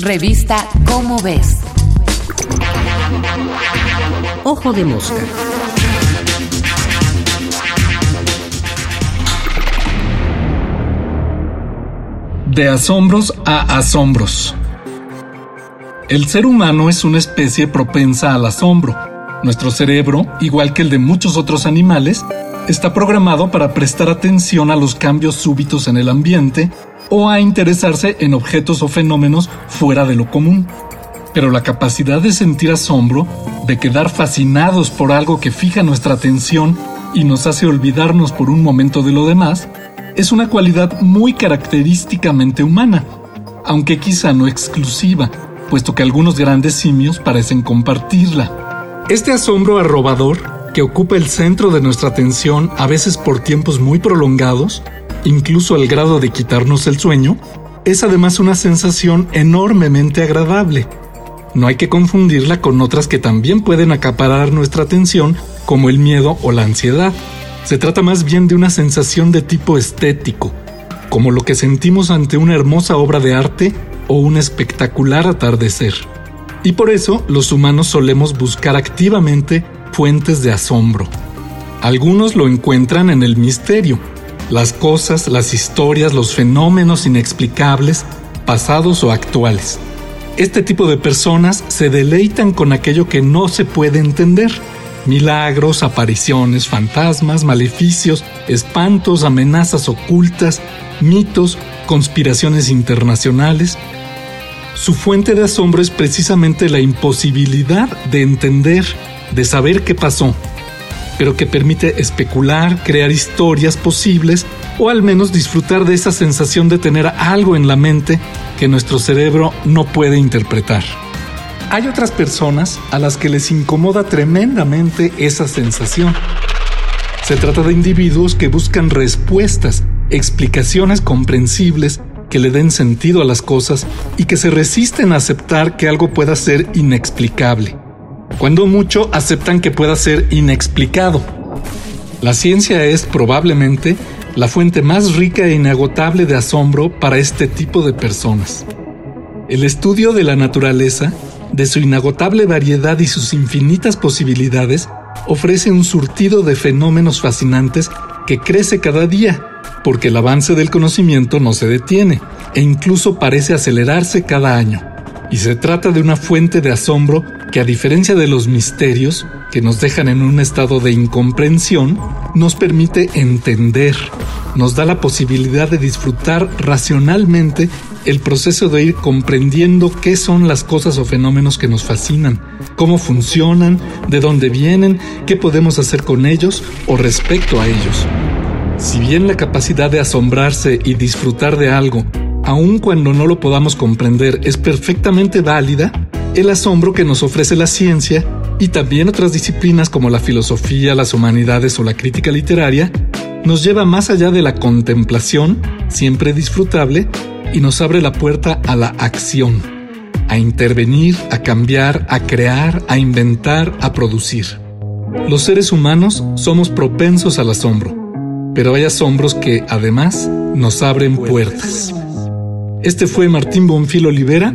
Revista Cómo ves. Ojo de mosca. De asombros a asombros. El ser humano es una especie propensa al asombro. Nuestro cerebro, igual que el de muchos otros animales, está programado para prestar atención a los cambios súbitos en el ambiente o a interesarse en objetos o fenómenos fuera de lo común. Pero la capacidad de sentir asombro, de quedar fascinados por algo que fija nuestra atención y nos hace olvidarnos por un momento de lo demás, es una cualidad muy característicamente humana, aunque quizá no exclusiva, puesto que algunos grandes simios parecen compartirla. Este asombro arrobador, que ocupa el centro de nuestra atención a veces por tiempos muy prolongados, incluso al grado de quitarnos el sueño, es además una sensación enormemente agradable. No hay que confundirla con otras que también pueden acaparar nuestra atención, como el miedo o la ansiedad. Se trata más bien de una sensación de tipo estético, como lo que sentimos ante una hermosa obra de arte o un espectacular atardecer. Y por eso los humanos solemos buscar activamente fuentes de asombro. Algunos lo encuentran en el misterio, las cosas, las historias, los fenómenos inexplicables, pasados o actuales. Este tipo de personas se deleitan con aquello que no se puede entender. Milagros, apariciones, fantasmas, maleficios, espantos, amenazas ocultas, mitos, conspiraciones internacionales. Su fuente de asombro es precisamente la imposibilidad de entender, de saber qué pasó, pero que permite especular, crear historias posibles o al menos disfrutar de esa sensación de tener algo en la mente que nuestro cerebro no puede interpretar. Hay otras personas a las que les incomoda tremendamente esa sensación. Se trata de individuos que buscan respuestas, explicaciones comprensibles que le den sentido a las cosas y que se resisten a aceptar que algo pueda ser inexplicable cuando mucho aceptan que pueda ser inexplicado. La ciencia es probablemente la fuente más rica e inagotable de asombro para este tipo de personas. El estudio de la naturaleza, de su inagotable variedad y sus infinitas posibilidades, ofrece un surtido de fenómenos fascinantes que crece cada día, porque el avance del conocimiento no se detiene e incluso parece acelerarse cada año y se trata de una fuente de asombro que a diferencia de los misterios que nos dejan en un estado de incomprensión, nos permite entender, nos da la posibilidad de disfrutar racionalmente el proceso de ir comprendiendo qué son las cosas o fenómenos que nos fascinan, cómo funcionan, de dónde vienen, qué podemos hacer con ellos o respecto a ellos. Si bien la capacidad de asombrarse y disfrutar de algo aun cuando no lo podamos comprender, es perfectamente válida, el asombro que nos ofrece la ciencia y también otras disciplinas como la filosofía, las humanidades o la crítica literaria, nos lleva más allá de la contemplación, siempre disfrutable, y nos abre la puerta a la acción, a intervenir, a cambiar, a crear, a inventar, a producir. Los seres humanos somos propensos al asombro, pero hay asombros que además nos abren puertas. Este fue Martín Bonfil Olivera.